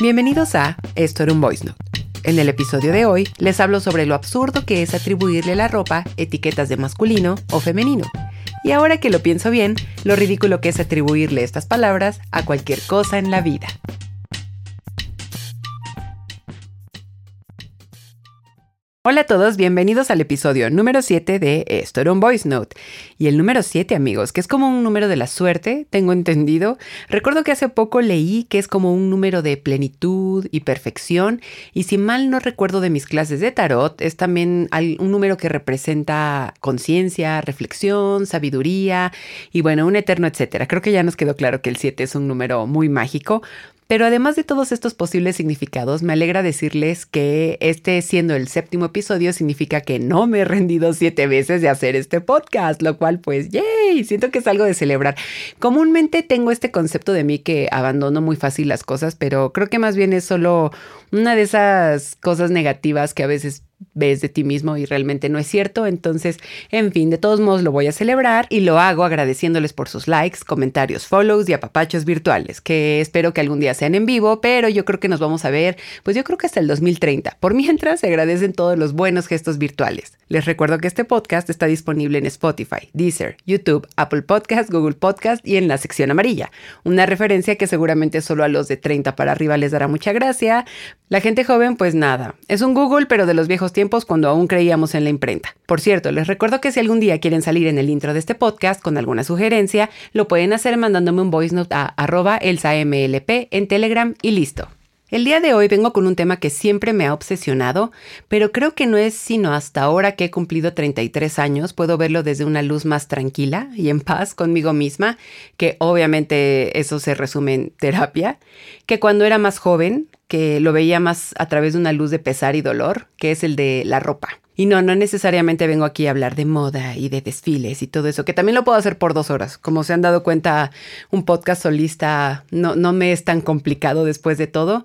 Bienvenidos a Esto era un Voice Note. En el episodio de hoy les hablo sobre lo absurdo que es atribuirle a la ropa etiquetas de masculino o femenino. Y ahora que lo pienso bien, lo ridículo que es atribuirle estas palabras a cualquier cosa en la vida. Hola a todos, bienvenidos al episodio número 7 de Esto era un Voice Note. Y el número 7, amigos, que es como un número de la suerte, tengo entendido. Recuerdo que hace poco leí que es como un número de plenitud y perfección. Y si mal no recuerdo de mis clases de tarot, es también un número que representa conciencia, reflexión, sabiduría y bueno, un eterno etcétera. Creo que ya nos quedó claro que el 7 es un número muy mágico, pero además de todos estos posibles significados, me alegra decirles que este siendo el séptimo episodio significa que no me he rendido siete veces de hacer este podcast, lo cual pues, yay, siento que es algo de celebrar. Comúnmente tengo este concepto de mí que abandono muy fácil las cosas, pero creo que más bien es solo una de esas cosas negativas que a veces ves de ti mismo y realmente no es cierto. Entonces, en fin, de todos modos lo voy a celebrar y lo hago agradeciéndoles por sus likes, comentarios, follows y apapachos virtuales, que espero que algún día sean en vivo, pero yo creo que nos vamos a ver, pues yo creo que hasta el 2030. Por mientras, se agradecen todos los buenos gestos virtuales. Les recuerdo que este podcast está disponible en Spotify, Deezer, YouTube, Apple Podcast, Google Podcast y en la sección amarilla. Una referencia que seguramente solo a los de 30 para arriba les dará mucha gracia. La gente joven, pues nada. Es un Google, pero de los viejos tiempos cuando aún creíamos en la imprenta. Por cierto, les recuerdo que si algún día quieren salir en el intro de este podcast con alguna sugerencia, lo pueden hacer mandándome un voice note a arroba elsamlp en Telegram y listo. El día de hoy vengo con un tema que siempre me ha obsesionado, pero creo que no es sino hasta ahora que he cumplido 33 años puedo verlo desde una luz más tranquila y en paz conmigo misma, que obviamente eso se resume en terapia, que cuando era más joven, que lo veía más a través de una luz de pesar y dolor, que es el de la ropa. Y no, no necesariamente vengo aquí a hablar de moda y de desfiles y todo eso, que también lo puedo hacer por dos horas. Como se han dado cuenta, un podcast solista no, no me es tan complicado después de todo.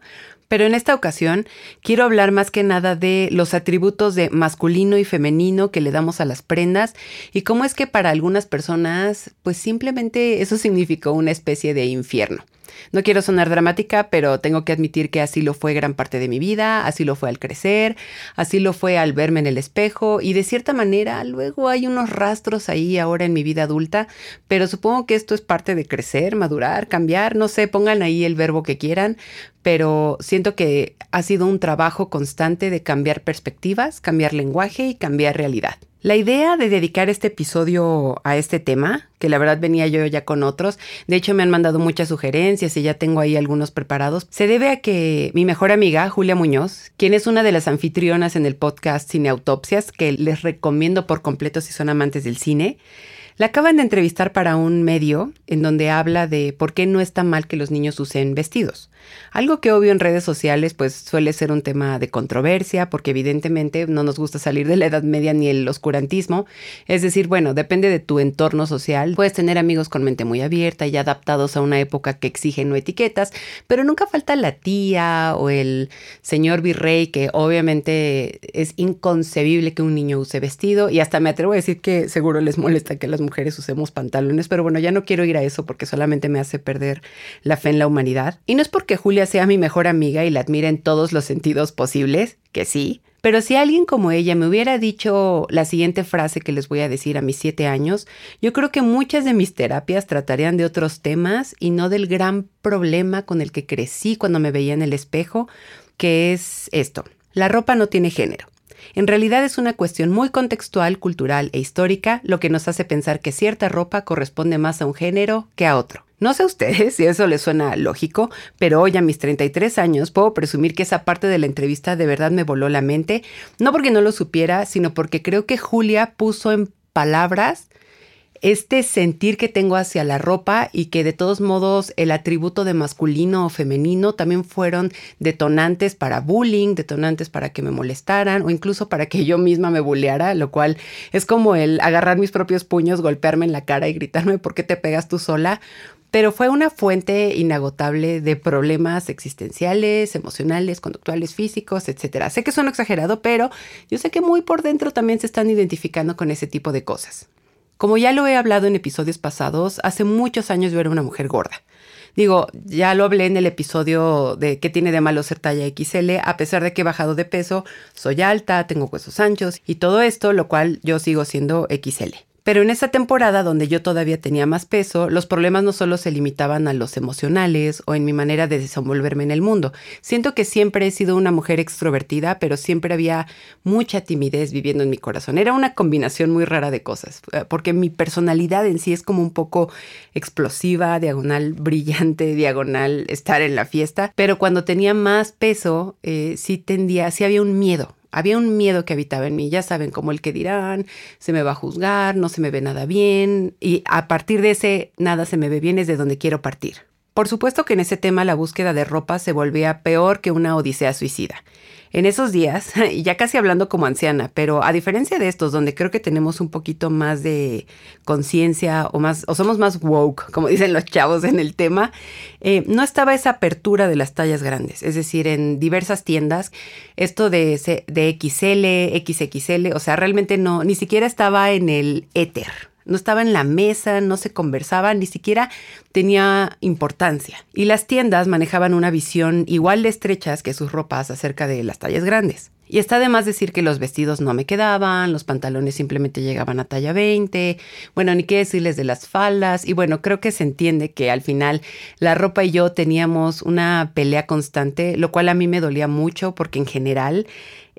Pero en esta ocasión quiero hablar más que nada de los atributos de masculino y femenino que le damos a las prendas y cómo es que para algunas personas pues simplemente eso significó una especie de infierno. No quiero sonar dramática, pero tengo que admitir que así lo fue gran parte de mi vida, así lo fue al crecer, así lo fue al verme en el espejo y de cierta manera luego hay unos rastros ahí ahora en mi vida adulta, pero supongo que esto es parte de crecer, madurar, cambiar, no sé, pongan ahí el verbo que quieran, pero siento que ha sido un trabajo constante de cambiar perspectivas, cambiar lenguaje y cambiar realidad. La idea de dedicar este episodio a este tema, que la verdad venía yo ya con otros, de hecho me han mandado muchas sugerencias y ya tengo ahí algunos preparados, se debe a que mi mejor amiga, Julia Muñoz, quien es una de las anfitrionas en el podcast Cine Autopsias, que les recomiendo por completo si son amantes del cine, la acaban de entrevistar para un medio en donde habla de por qué no está mal que los niños usen vestidos. Algo que obvio en redes sociales pues suele ser un tema de controversia porque evidentemente no nos gusta salir de la Edad Media ni el oscurantismo. Es decir, bueno, depende de tu entorno social. Puedes tener amigos con mente muy abierta y adaptados a una época que exige no etiquetas, pero nunca falta la tía o el señor virrey que obviamente es inconcebible que un niño use vestido y hasta me atrevo a decir que seguro les molesta que las mujeres usemos pantalones, pero bueno, ya no quiero ir a eso porque solamente me hace perder la fe en la humanidad. Y no es porque Julia sea mi mejor amiga y la admire en todos los sentidos posibles, que sí, pero si alguien como ella me hubiera dicho la siguiente frase que les voy a decir a mis siete años, yo creo que muchas de mis terapias tratarían de otros temas y no del gran problema con el que crecí cuando me veía en el espejo, que es esto. La ropa no tiene género. En realidad es una cuestión muy contextual, cultural e histórica, lo que nos hace pensar que cierta ropa corresponde más a un género que a otro. No sé a ustedes si eso les suena lógico, pero hoy a mis 33 años puedo presumir que esa parte de la entrevista de verdad me voló la mente, no porque no lo supiera, sino porque creo que Julia puso en palabras este sentir que tengo hacia la ropa y que de todos modos el atributo de masculino o femenino también fueron detonantes para bullying, detonantes para que me molestaran o incluso para que yo misma me bulleara, lo cual es como el agarrar mis propios puños, golpearme en la cara y gritarme ¿por qué te pegas tú sola? Pero fue una fuente inagotable de problemas existenciales, emocionales, conductuales, físicos, etc. Sé que suena exagerado, pero yo sé que muy por dentro también se están identificando con ese tipo de cosas. Como ya lo he hablado en episodios pasados, hace muchos años yo era una mujer gorda. Digo, ya lo hablé en el episodio de qué tiene de malo ser talla XL, a pesar de que he bajado de peso, soy alta, tengo huesos anchos y todo esto, lo cual yo sigo siendo XL. Pero en esa temporada donde yo todavía tenía más peso, los problemas no solo se limitaban a los emocionales o en mi manera de desenvolverme en el mundo. Siento que siempre he sido una mujer extrovertida, pero siempre había mucha timidez viviendo en mi corazón. Era una combinación muy rara de cosas, eh, porque mi personalidad en sí es como un poco explosiva, diagonal brillante, diagonal estar en la fiesta, pero cuando tenía más peso, eh, sí tendía, sí había un miedo había un miedo que habitaba en mí, ya saben, como el que dirán, se me va a juzgar, no se me ve nada bien, y a partir de ese nada se me ve bien es de donde quiero partir. Por supuesto que en ese tema la búsqueda de ropa se volvía peor que una odisea suicida. En esos días, y ya casi hablando como anciana, pero a diferencia de estos, donde creo que tenemos un poquito más de conciencia o más, o somos más woke, como dicen los chavos en el tema, eh, no estaba esa apertura de las tallas grandes. Es decir, en diversas tiendas, esto de, de XL, XXL, o sea, realmente no, ni siquiera estaba en el éter no estaba en la mesa, no se conversaba, ni siquiera tenía importancia. Y las tiendas manejaban una visión igual de estrechas que sus ropas acerca de las tallas grandes. Y está de más decir que los vestidos no me quedaban, los pantalones simplemente llegaban a talla 20, bueno, ni qué decirles de las faldas. Y bueno, creo que se entiende que al final la ropa y yo teníamos una pelea constante, lo cual a mí me dolía mucho porque en general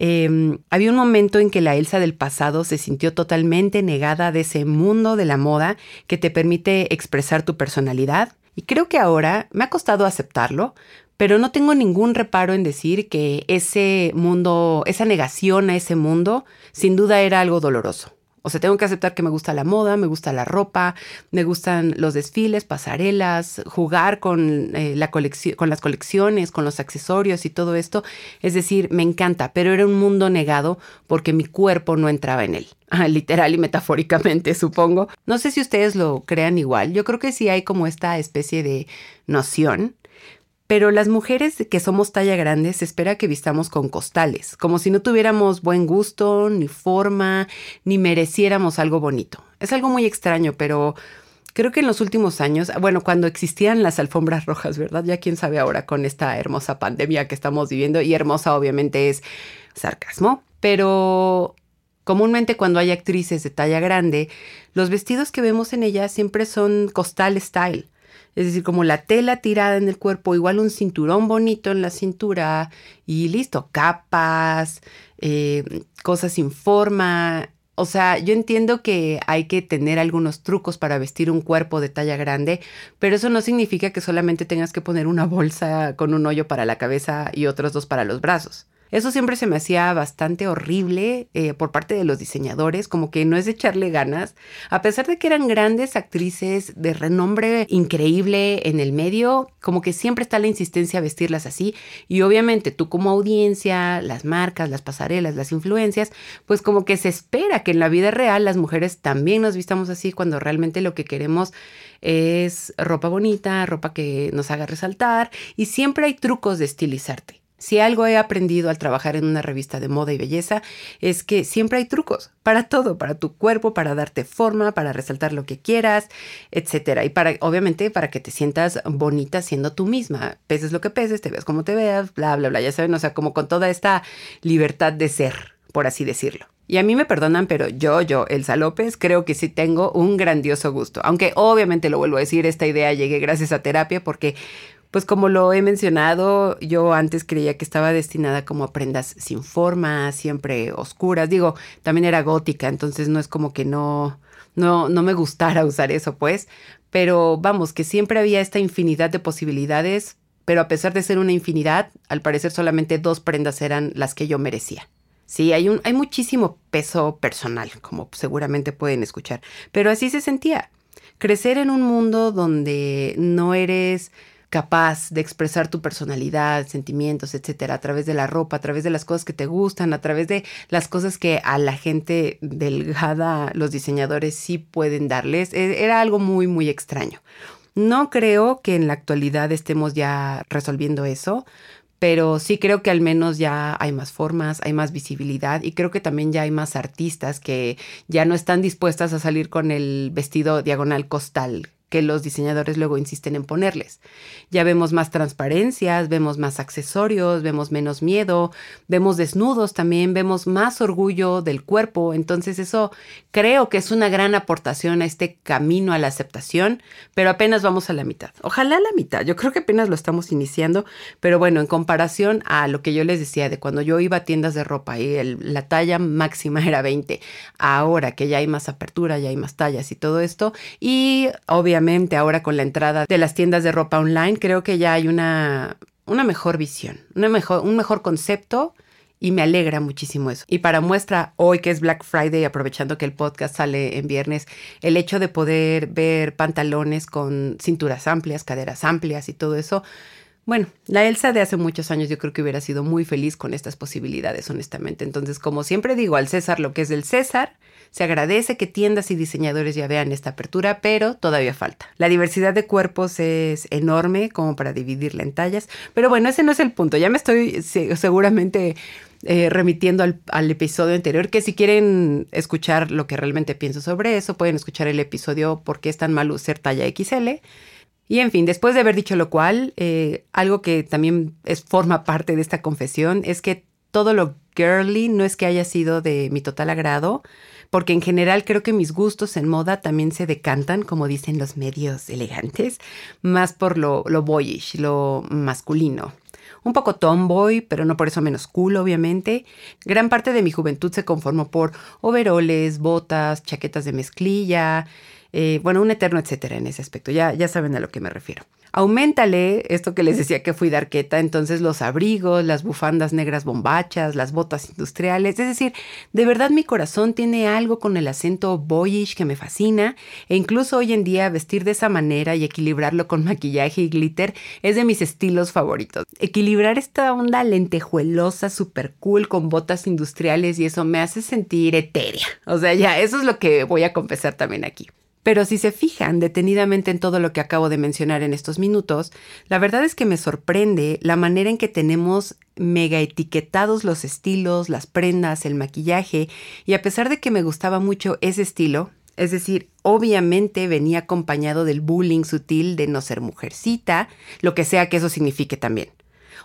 em, había un momento en que la Elsa del pasado se sintió totalmente negada de ese mundo de la moda que te permite expresar tu personalidad. Y creo que ahora me ha costado aceptarlo, pero no tengo ningún reparo en decir que ese mundo, esa negación a ese mundo, sin duda era algo doloroso. O sea, tengo que aceptar que me gusta la moda, me gusta la ropa, me gustan los desfiles, pasarelas, jugar con, eh, con las colecciones, con los accesorios y todo esto. Es decir, me encanta, pero era un mundo negado porque mi cuerpo no entraba en él. Literal y metafóricamente, supongo. No sé si ustedes lo crean igual. Yo creo que sí hay como esta especie de noción pero las mujeres que somos talla grande se espera que vistamos con costales, como si no tuviéramos buen gusto, ni forma, ni mereciéramos algo bonito. Es algo muy extraño, pero creo que en los últimos años, bueno, cuando existían las alfombras rojas, ¿verdad? Ya quién sabe ahora con esta hermosa pandemia que estamos viviendo, y hermosa obviamente es sarcasmo, pero comúnmente cuando hay actrices de talla grande, los vestidos que vemos en ellas siempre son costal style es decir, como la tela tirada en el cuerpo, igual un cinturón bonito en la cintura y listo, capas, eh, cosas sin forma. O sea, yo entiendo que hay que tener algunos trucos para vestir un cuerpo de talla grande, pero eso no significa que solamente tengas que poner una bolsa con un hoyo para la cabeza y otros dos para los brazos. Eso siempre se me hacía bastante horrible eh, por parte de los diseñadores, como que no es echarle ganas, a pesar de que eran grandes actrices de renombre increíble en el medio, como que siempre está la insistencia a vestirlas así. Y obviamente tú como audiencia, las marcas, las pasarelas, las influencias, pues como que se espera que en la vida real las mujeres también nos vistamos así cuando realmente lo que queremos es ropa bonita, ropa que nos haga resaltar. Y siempre hay trucos de estilizarte. Si algo he aprendido al trabajar en una revista de moda y belleza es que siempre hay trucos para todo, para tu cuerpo, para darte forma, para resaltar lo que quieras, etcétera. Y para, obviamente, para que te sientas bonita siendo tú misma. Peses lo que peses, te veas como te veas, bla, bla, bla. Ya saben, o sea, como con toda esta libertad de ser, por así decirlo. Y a mí me perdonan, pero yo, yo, Elsa López, creo que sí tengo un grandioso gusto. Aunque obviamente lo vuelvo a decir, esta idea llegué gracias a terapia porque pues como lo he mencionado, yo antes creía que estaba destinada como a prendas sin forma, siempre oscuras. Digo, también era gótica, entonces no es como que no, no, no me gustara usar eso, pues. Pero vamos, que siempre había esta infinidad de posibilidades, pero a pesar de ser una infinidad, al parecer solamente dos prendas eran las que yo merecía. Sí, hay, un, hay muchísimo peso personal, como seguramente pueden escuchar, pero así se sentía. Crecer en un mundo donde no eres capaz de expresar tu personalidad, sentimientos, etcétera, a través de la ropa, a través de las cosas que te gustan, a través de las cosas que a la gente delgada los diseñadores sí pueden darles. E, era algo muy, muy extraño. No creo que en la actualidad estemos ya resolviendo eso, pero sí creo que al menos ya hay más formas, hay más visibilidad y creo que también ya hay más artistas que ya no están dispuestas a salir con el vestido diagonal costal que los diseñadores luego insisten en ponerles. Ya vemos más transparencias, vemos más accesorios, vemos menos miedo, vemos desnudos también, vemos más orgullo del cuerpo. Entonces eso creo que es una gran aportación a este camino a la aceptación, pero apenas vamos a la mitad. Ojalá la mitad, yo creo que apenas lo estamos iniciando, pero bueno, en comparación a lo que yo les decía de cuando yo iba a tiendas de ropa y la talla máxima era 20, ahora que ya hay más apertura, ya hay más tallas y todo esto, y obviamente ahora con la entrada de las tiendas de ropa online, creo que ya hay una, una mejor visión, mejor, un mejor concepto y me alegra muchísimo eso. Y para muestra, hoy que es Black Friday, aprovechando que el podcast sale en viernes, el hecho de poder ver pantalones con cinturas amplias, caderas amplias y todo eso, bueno, la Elsa de hace muchos años yo creo que hubiera sido muy feliz con estas posibilidades, honestamente. Entonces, como siempre digo, al César lo que es del César, se agradece que tiendas y diseñadores ya vean esta apertura, pero todavía falta. La diversidad de cuerpos es enorme como para dividirla en tallas, pero bueno, ese no es el punto. Ya me estoy seguramente eh, remitiendo al, al, episodio anterior, que si quieren escuchar lo que realmente pienso sobre eso, pueden escuchar el episodio ¿Por qué es tan malo ser talla XL? Y en fin, después de haber dicho lo cual, eh, algo que también es, forma parte de esta confesión es que todo lo girly no es que haya sido de mi total agrado, porque en general creo que mis gustos en moda también se decantan, como dicen los medios elegantes, más por lo, lo boyish, lo masculino. Un poco tomboy, pero no por eso menos cool, obviamente. Gran parte de mi juventud se conformó por overoles, botas, chaquetas de mezclilla, eh, bueno, un eterno etcétera en ese aspecto. Ya, ya saben a lo que me refiero. Aumentale esto que les decía que fui de arqueta, entonces los abrigos, las bufandas negras bombachas, las botas industriales, es decir, de verdad mi corazón tiene algo con el acento boyish que me fascina e incluso hoy en día vestir de esa manera y equilibrarlo con maquillaje y glitter es de mis estilos favoritos. Equilibrar esta onda lentejuelosa, super cool con botas industriales y eso me hace sentir etérea. O sea, ya, eso es lo que voy a confesar también aquí. Pero si se fijan detenidamente en todo lo que acabo de mencionar en estos minutos, la verdad es que me sorprende la manera en que tenemos mega etiquetados los estilos, las prendas, el maquillaje, y a pesar de que me gustaba mucho ese estilo, es decir, obviamente venía acompañado del bullying sutil de no ser mujercita, lo que sea que eso signifique también.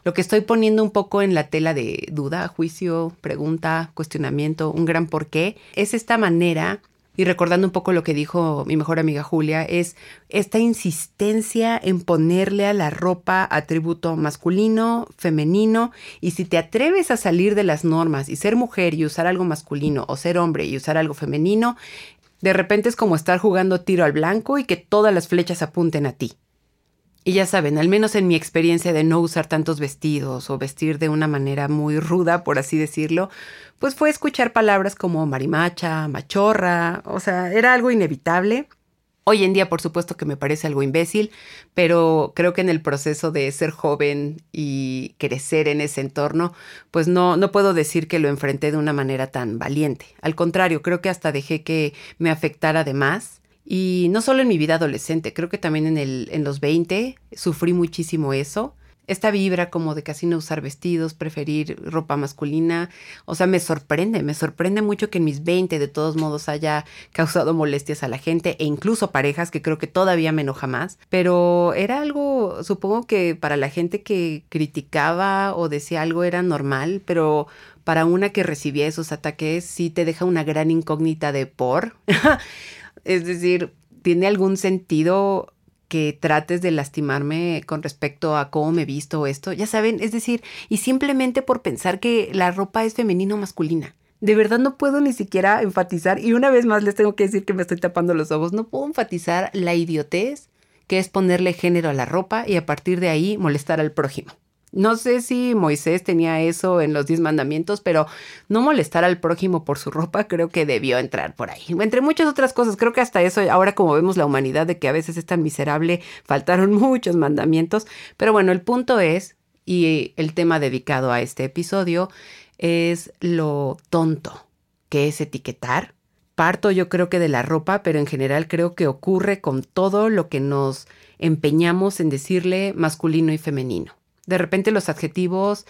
Lo que estoy poniendo un poco en la tela de duda, juicio, pregunta, cuestionamiento, un gran porqué, es esta manera y recordando un poco lo que dijo mi mejor amiga Julia, es esta insistencia en ponerle a la ropa atributo masculino, femenino, y si te atreves a salir de las normas y ser mujer y usar algo masculino, o ser hombre y usar algo femenino, de repente es como estar jugando tiro al blanco y que todas las flechas apunten a ti. Y ya saben, al menos en mi experiencia de no usar tantos vestidos o vestir de una manera muy ruda, por así decirlo, pues fue escuchar palabras como marimacha, machorra, o sea, era algo inevitable. Hoy en día, por supuesto que me parece algo imbécil, pero creo que en el proceso de ser joven y crecer en ese entorno, pues no, no puedo decir que lo enfrenté de una manera tan valiente. Al contrario, creo que hasta dejé que me afectara de más y no solo en mi vida adolescente, creo que también en, el, en los 20 sufrí muchísimo eso. Esta vibra como de casi no usar vestidos, preferir ropa masculina. O sea, me sorprende, me sorprende mucho que en mis 20 de todos modos haya causado molestias a la gente e incluso parejas, que creo que todavía me enoja más. Pero era algo, supongo que para la gente que criticaba o decía algo era normal, pero para una que recibía esos ataques sí te deja una gran incógnita de por. Es decir, ¿tiene algún sentido que trates de lastimarme con respecto a cómo me he visto esto? Ya saben, es decir, y simplemente por pensar que la ropa es femenina o masculina. De verdad no puedo ni siquiera enfatizar, y una vez más les tengo que decir que me estoy tapando los ojos, no puedo enfatizar la idiotez que es ponerle género a la ropa y a partir de ahí molestar al prójimo. No sé si Moisés tenía eso en los diez mandamientos, pero no molestar al prójimo por su ropa creo que debió entrar por ahí. Entre muchas otras cosas, creo que hasta eso, ahora como vemos la humanidad de que a veces es tan miserable, faltaron muchos mandamientos. Pero bueno, el punto es, y el tema dedicado a este episodio, es lo tonto que es etiquetar. Parto yo creo que de la ropa, pero en general creo que ocurre con todo lo que nos empeñamos en decirle masculino y femenino. De repente los adjetivos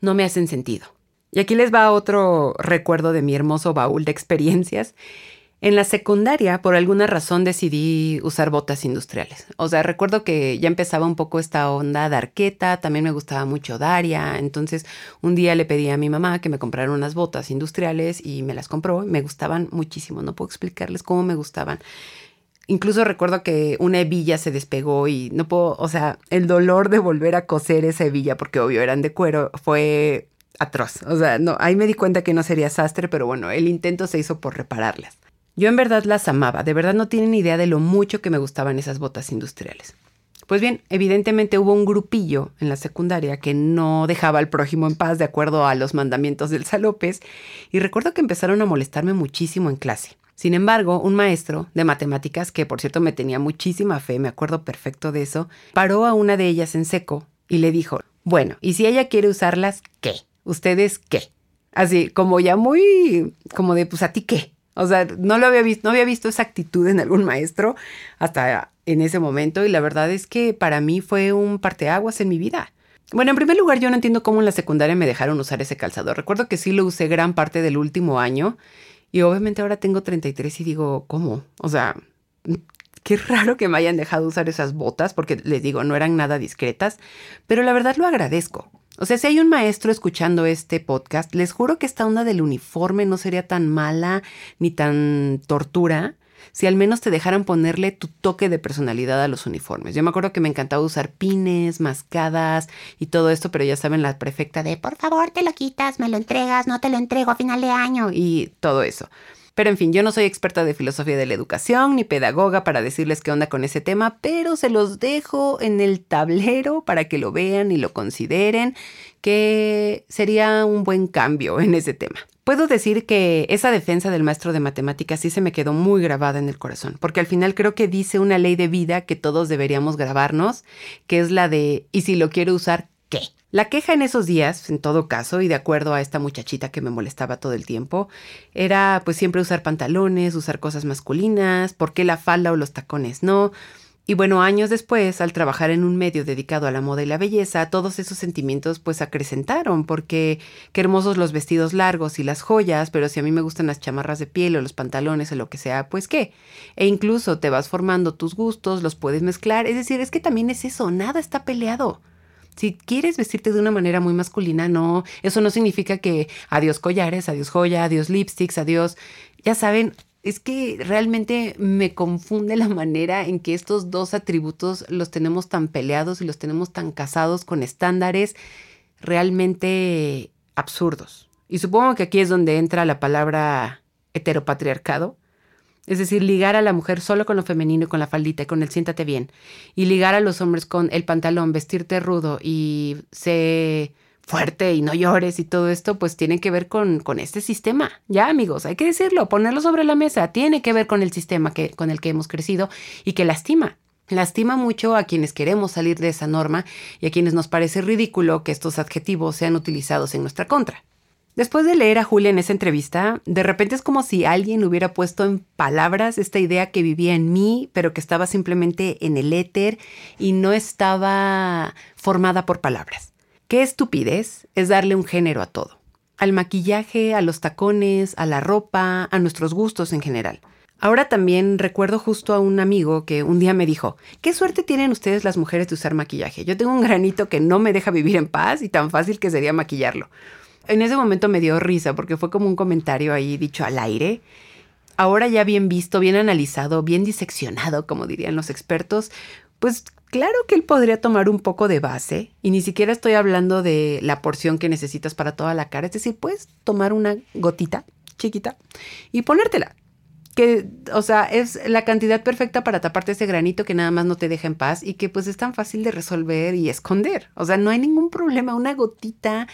no me hacen sentido. Y aquí les va otro recuerdo de mi hermoso baúl de experiencias. En la secundaria, por alguna razón, decidí usar botas industriales. O sea, recuerdo que ya empezaba un poco esta onda de arqueta, también me gustaba mucho Daria. Entonces, un día le pedí a mi mamá que me comprara unas botas industriales y me las compró. Me gustaban muchísimo, no puedo explicarles cómo me gustaban. Incluso recuerdo que una hebilla se despegó y no puedo, o sea, el dolor de volver a coser esa hebilla, porque obvio eran de cuero, fue atroz. O sea, no, ahí me di cuenta que no sería sastre, pero bueno, el intento se hizo por repararlas. Yo en verdad las amaba, de verdad no tienen idea de lo mucho que me gustaban esas botas industriales. Pues bien, evidentemente hubo un grupillo en la secundaria que no dejaba al prójimo en paz de acuerdo a los mandamientos del Salópez y recuerdo que empezaron a molestarme muchísimo en clase. Sin embargo, un maestro de matemáticas, que por cierto me tenía muchísima fe, me acuerdo perfecto de eso, paró a una de ellas en seco y le dijo, bueno, ¿y si ella quiere usarlas, qué? ¿Ustedes qué? Así, como ya muy, como de, pues a ti qué. O sea, no lo había visto, no había visto esa actitud en algún maestro hasta en ese momento y la verdad es que para mí fue un parteaguas en mi vida. Bueno, en primer lugar, yo no entiendo cómo en la secundaria me dejaron usar ese calzado. Recuerdo que sí lo usé gran parte del último año y obviamente ahora tengo 33 y digo, ¿cómo? O sea, qué raro que me hayan dejado usar esas botas porque les digo, no eran nada discretas, pero la verdad lo agradezco. O sea, si hay un maestro escuchando este podcast, les juro que esta onda del uniforme no sería tan mala ni tan tortura si al menos te dejaran ponerle tu toque de personalidad a los uniformes. Yo me acuerdo que me encantaba usar pines, mascadas y todo esto, pero ya saben la prefecta de por favor te lo quitas, me lo entregas, no te lo entrego a final de año y todo eso. Pero en fin, yo no soy experta de filosofía de la educación ni pedagoga para decirles qué onda con ese tema, pero se los dejo en el tablero para que lo vean y lo consideren, que sería un buen cambio en ese tema. Puedo decir que esa defensa del maestro de matemáticas sí se me quedó muy grabada en el corazón, porque al final creo que dice una ley de vida que todos deberíamos grabarnos, que es la de, y si lo quiero usar, ¿qué? La queja en esos días, en todo caso, y de acuerdo a esta muchachita que me molestaba todo el tiempo, era pues siempre usar pantalones, usar cosas masculinas, por qué la falda o los tacones no. Y bueno, años después, al trabajar en un medio dedicado a la moda y la belleza, todos esos sentimientos pues acrecentaron, porque qué hermosos los vestidos largos y las joyas, pero si a mí me gustan las chamarras de piel o los pantalones o lo que sea, pues qué. E incluso te vas formando tus gustos, los puedes mezclar, es decir, es que también es eso, nada está peleado. Si quieres vestirte de una manera muy masculina, no, eso no significa que adiós collares, adiós joya, adiós lipsticks, adiós, ya saben, es que realmente me confunde la manera en que estos dos atributos los tenemos tan peleados y los tenemos tan casados con estándares realmente absurdos. Y supongo que aquí es donde entra la palabra heteropatriarcado, es decir, ligar a la mujer solo con lo femenino y con la faldita y con el siéntate bien. Y ligar a los hombres con el pantalón, vestirte rudo y sé fuerte y no llores y todo esto, pues tiene que ver con, con este sistema. Ya, amigos, hay que decirlo, ponerlo sobre la mesa. Tiene que ver con el sistema que, con el que hemos crecido y que lastima. Lastima mucho a quienes queremos salir de esa norma y a quienes nos parece ridículo que estos adjetivos sean utilizados en nuestra contra. Después de leer a Julia en esa entrevista, de repente es como si alguien hubiera puesto en palabras esta idea que vivía en mí, pero que estaba simplemente en el éter y no estaba formada por palabras. Qué estupidez es darle un género a todo. Al maquillaje, a los tacones, a la ropa, a nuestros gustos en general. Ahora también recuerdo justo a un amigo que un día me dijo, ¿qué suerte tienen ustedes las mujeres de usar maquillaje? Yo tengo un granito que no me deja vivir en paz y tan fácil que sería maquillarlo en ese momento me dio risa porque fue como un comentario ahí dicho al aire. Ahora ya bien visto, bien analizado, bien diseccionado, como dirían los expertos, pues claro que él podría tomar un poco de base y ni siquiera estoy hablando de la porción que necesitas para toda la cara, es decir, puedes tomar una gotita chiquita y ponértela. Que, o sea, es la cantidad perfecta para taparte ese granito que nada más no te deja en paz y que pues es tan fácil de resolver y esconder. O sea, no hay ningún problema, una gotita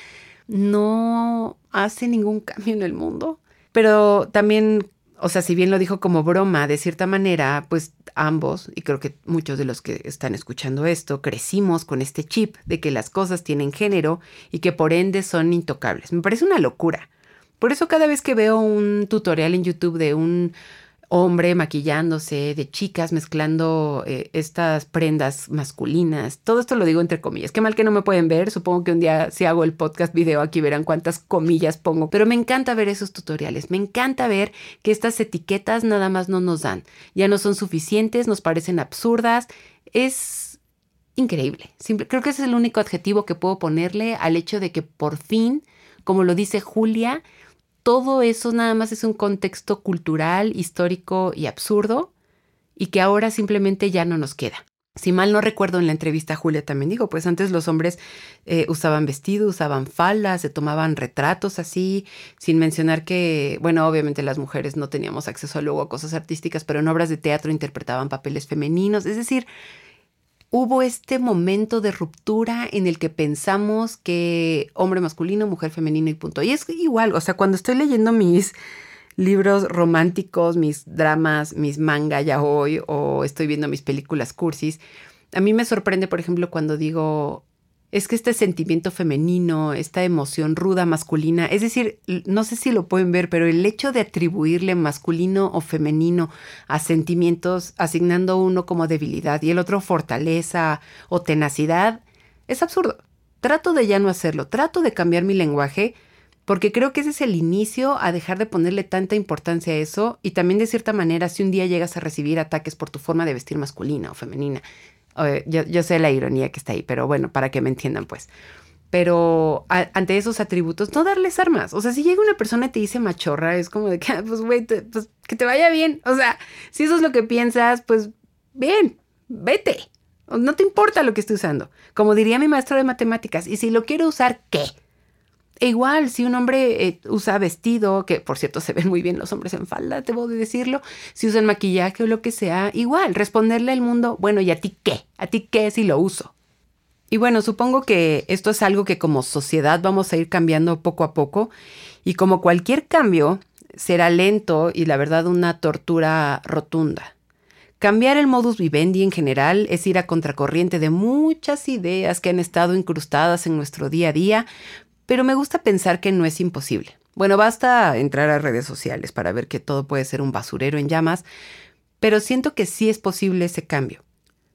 no hace ningún cambio en el mundo. Pero también, o sea, si bien lo dijo como broma, de cierta manera, pues ambos, y creo que muchos de los que están escuchando esto, crecimos con este chip de que las cosas tienen género y que por ende son intocables. Me parece una locura. Por eso cada vez que veo un tutorial en YouTube de un hombre maquillándose, de chicas mezclando eh, estas prendas masculinas. Todo esto lo digo entre comillas. Qué mal que no me pueden ver. Supongo que un día si hago el podcast video aquí verán cuántas comillas pongo. Pero me encanta ver esos tutoriales. Me encanta ver que estas etiquetas nada más no nos dan. Ya no son suficientes, nos parecen absurdas. Es increíble. creo que ese es el único adjetivo que puedo ponerle al hecho de que por fin, como lo dice Julia, todo eso nada más es un contexto cultural, histórico y absurdo y que ahora simplemente ya no nos queda. Si mal no recuerdo en la entrevista a Julia también digo, pues antes los hombres eh, usaban vestidos, usaban faldas, se tomaban retratos así, sin mencionar que, bueno, obviamente las mujeres no teníamos acceso luego a cosas artísticas, pero en obras de teatro interpretaban papeles femeninos, es decir, hubo este momento de ruptura en el que pensamos que hombre masculino, mujer femenino y punto. Y es igual, o sea, cuando estoy leyendo mis libros románticos, mis dramas, mis manga ya hoy, o estoy viendo mis películas cursis, a mí me sorprende, por ejemplo, cuando digo, es que este sentimiento femenino, esta emoción ruda masculina, es decir, no sé si lo pueden ver, pero el hecho de atribuirle masculino o femenino a sentimientos, asignando uno como debilidad y el otro fortaleza o tenacidad, es absurdo. Trato de ya no hacerlo, trato de cambiar mi lenguaje porque creo que ese es el inicio a dejar de ponerle tanta importancia a eso y también de cierta manera si un día llegas a recibir ataques por tu forma de vestir masculina o femenina, yo, sé la ironía que está ahí, pero bueno, para que me entiendan, pues. Pero ante esos atributos, no darles armas. O sea, si llega una persona y te dice machorra, es como de que, ah, pues, güey, pues, que te vaya bien. O sea, si eso es lo que piensas, pues, bien, vete. No te importa lo que esté usando. Como diría mi maestro de matemáticas, y si lo quiero usar, ¿qué? E igual, si un hombre eh, usa vestido, que por cierto se ven muy bien los hombres en falda, te voy a decirlo, si usan maquillaje o lo que sea, igual, responderle al mundo, bueno, ¿y a ti qué? ¿A ti qué si lo uso? Y bueno, supongo que esto es algo que como sociedad vamos a ir cambiando poco a poco y como cualquier cambio será lento y la verdad una tortura rotunda. Cambiar el modus vivendi en general es ir a contracorriente de muchas ideas que han estado incrustadas en nuestro día a día, pero me gusta pensar que no es imposible. Bueno, basta entrar a redes sociales para ver que todo puede ser un basurero en llamas, pero siento que sí es posible ese cambio.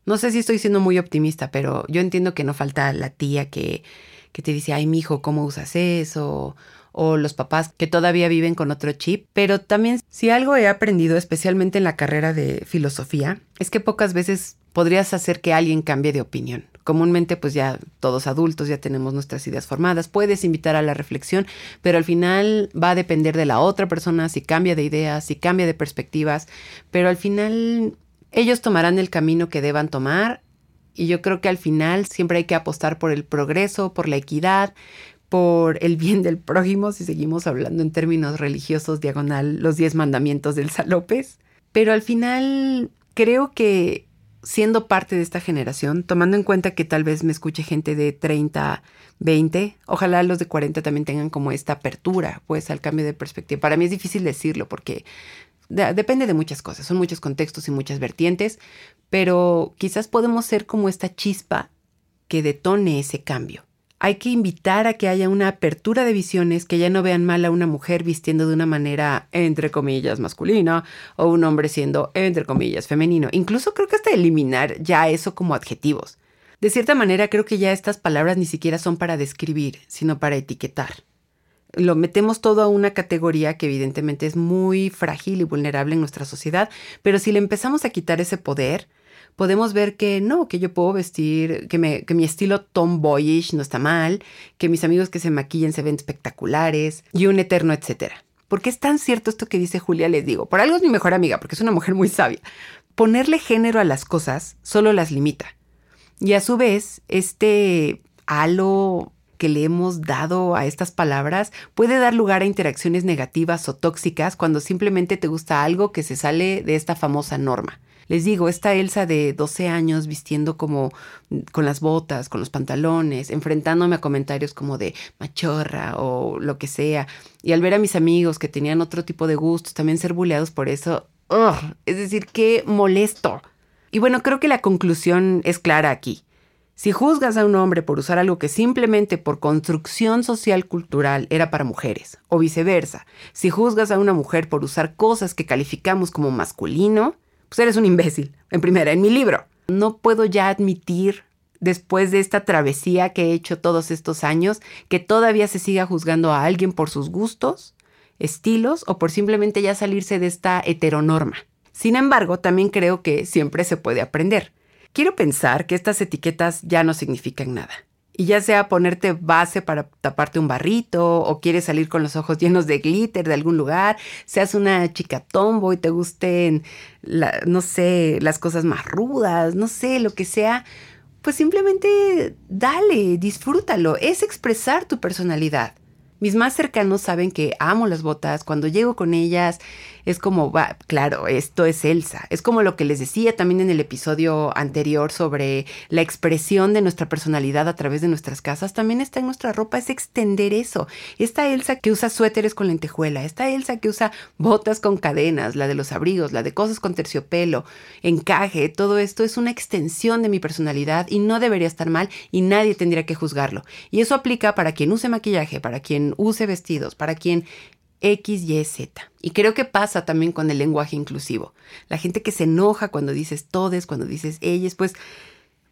No sé si estoy siendo muy optimista, pero yo entiendo que no falta la tía que, que te dice, ay, mijo, ¿cómo usas eso? O los papás que todavía viven con otro chip. Pero también, si algo he aprendido, especialmente en la carrera de filosofía, es que pocas veces podrías hacer que alguien cambie de opinión comúnmente pues ya todos adultos ya tenemos nuestras ideas formadas, puedes invitar a la reflexión, pero al final va a depender de la otra persona si cambia de ideas, si cambia de perspectivas, pero al final ellos tomarán el camino que deban tomar y yo creo que al final siempre hay que apostar por el progreso, por la equidad, por el bien del prójimo, si seguimos hablando en términos religiosos, diagonal, los diez mandamientos del Salopes. Pero al final creo que siendo parte de esta generación, tomando en cuenta que tal vez me escuche gente de 30, 20, ojalá los de 40 también tengan como esta apertura, pues, al cambio de perspectiva. Para mí es difícil decirlo porque depende de muchas cosas, son muchos contextos y muchas vertientes, pero quizás podemos ser como esta chispa que detone ese cambio hay que invitar a que haya una apertura de visiones, que ya no vean mal a una mujer vistiendo de una manera, entre comillas, masculina, o un hombre siendo, entre comillas, femenino. Incluso creo que hasta eliminar ya eso como adjetivos. De cierta manera, creo que ya estas palabras ni siquiera son para describir, sino para etiquetar. Lo metemos todo a una categoría que evidentemente es muy frágil y vulnerable en nuestra sociedad, pero si le empezamos a quitar ese poder, podemos ver que no, que yo puedo vestir, que, me, que mi estilo tomboyish no está mal, que mis amigos que se maquillen se ven espectaculares y un eterno etcétera. Porque es tan cierto esto que dice Julia, les digo. Por algo es mi mejor amiga, porque es una mujer muy sabia. Ponerle género a las cosas solo las limita. Y a su vez, este halo que le hemos dado a estas palabras puede dar lugar a interacciones negativas o tóxicas cuando simplemente te gusta algo que se sale de esta famosa norma. Les digo, esta Elsa de 12 años vistiendo como con las botas, con los pantalones, enfrentándome a comentarios como de machorra o lo que sea. Y al ver a mis amigos que tenían otro tipo de gustos, también ser buleados por eso, es decir, qué molesto. Y bueno, creo que la conclusión es clara aquí. Si juzgas a un hombre por usar algo que simplemente por construcción social cultural era para mujeres, o viceversa, si juzgas a una mujer por usar cosas que calificamos como masculino, pues eres un imbécil. En primera, en mi libro. No puedo ya admitir, después de esta travesía que he hecho todos estos años, que todavía se siga juzgando a alguien por sus gustos, estilos o por simplemente ya salirse de esta heteronorma. Sin embargo, también creo que siempre se puede aprender. Quiero pensar que estas etiquetas ya no significan nada. Y ya sea ponerte base para taparte un barrito o quieres salir con los ojos llenos de glitter de algún lugar, seas una chica tombo y te gusten, no sé, las cosas más rudas, no sé, lo que sea, pues simplemente dale, disfrútalo, es expresar tu personalidad. Mis más cercanos saben que amo las botas, cuando llego con ellas es como, va, claro, esto es Elsa. Es como lo que les decía también en el episodio anterior sobre la expresión de nuestra personalidad a través de nuestras casas. También está en nuestra ropa, es extender eso. Esta Elsa que usa suéteres con lentejuela, esta Elsa que usa botas con cadenas, la de los abrigos, la de cosas con terciopelo, encaje, todo esto es una extensión de mi personalidad y no debería estar mal y nadie tendría que juzgarlo. Y eso aplica para quien use maquillaje, para quien use vestidos, para quien X, Y, Z. Y creo que pasa también con el lenguaje inclusivo. La gente que se enoja cuando dices todes, cuando dices ellas, pues,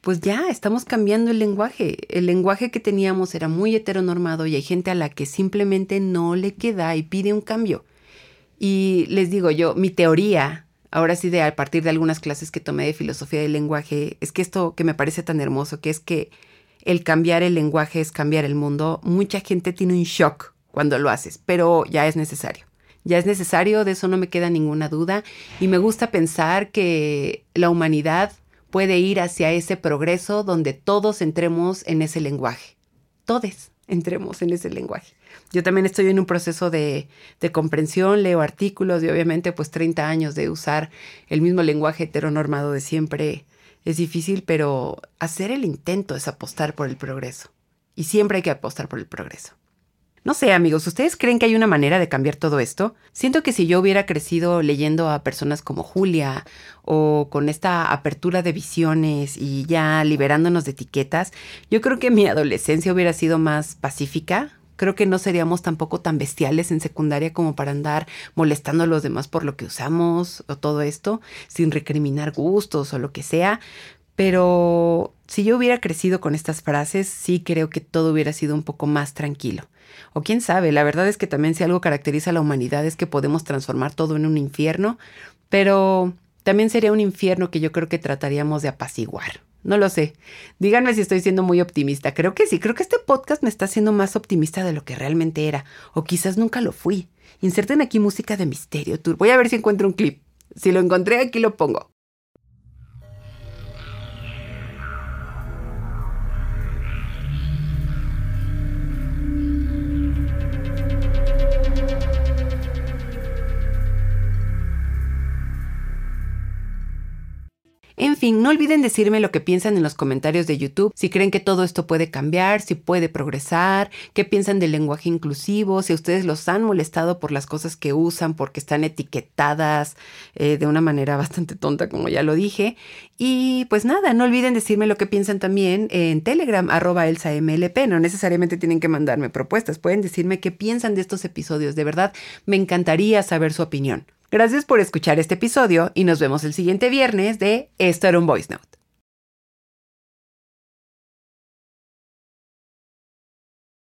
pues ya estamos cambiando el lenguaje. El lenguaje que teníamos era muy heteronormado y hay gente a la que simplemente no le queda y pide un cambio. Y les digo yo, mi teoría, ahora sí de a partir de algunas clases que tomé de filosofía del lenguaje, es que esto que me parece tan hermoso, que es que el cambiar el lenguaje es cambiar el mundo, mucha gente tiene un shock cuando lo haces, pero ya es necesario. Ya es necesario, de eso no me queda ninguna duda, y me gusta pensar que la humanidad puede ir hacia ese progreso donde todos entremos en ese lenguaje. Todos entremos en ese lenguaje. Yo también estoy en un proceso de, comprensión, leo artículos y obviamente pues 30 años de usar el mismo lenguaje heteronormado de siempre es difícil, pero hacer el intento es apostar por el progreso. Y siempre hay que apostar por el progreso. No sé, amigos, ¿ustedes creen que hay una manera de cambiar todo esto? Siento que si yo hubiera crecido leyendo a personas como Julia o con esta apertura de visiones y ya liberándonos de etiquetas, yo creo que mi adolescencia hubiera sido más pacífica. Creo que no seríamos tampoco tan bestiales en secundaria como para andar molestando a los demás por lo que usamos o todo esto, sin recriminar gustos o lo que sea. Pero si yo hubiera crecido con estas frases, sí creo que todo hubiera sido un poco más tranquilo. O quién sabe, la verdad es que también si algo caracteriza a la humanidad es que podemos transformar todo en un infierno, pero también sería un infierno que yo creo que trataríamos de apaciguar. No lo sé. Díganme si estoy siendo muy optimista. Creo que sí. Creo que este podcast me está haciendo más optimista de lo que realmente era. O quizás nunca lo fui. Inserten aquí música de misterio tour. Voy a ver si encuentro un clip. Si lo encontré, aquí lo pongo. Fin, no olviden decirme lo que piensan en los comentarios de YouTube, si creen que todo esto puede cambiar, si puede progresar, qué piensan del lenguaje inclusivo, si ustedes los han molestado por las cosas que usan, porque están etiquetadas eh, de una manera bastante tonta, como ya lo dije. Y pues nada, no olviden decirme lo que piensan también en Telegram, arroba ElsaMLP. No necesariamente tienen que mandarme propuestas, pueden decirme qué piensan de estos episodios. De verdad, me encantaría saber su opinión. Gracias por escuchar este episodio y nos vemos el siguiente viernes de Esto era un Voice Note.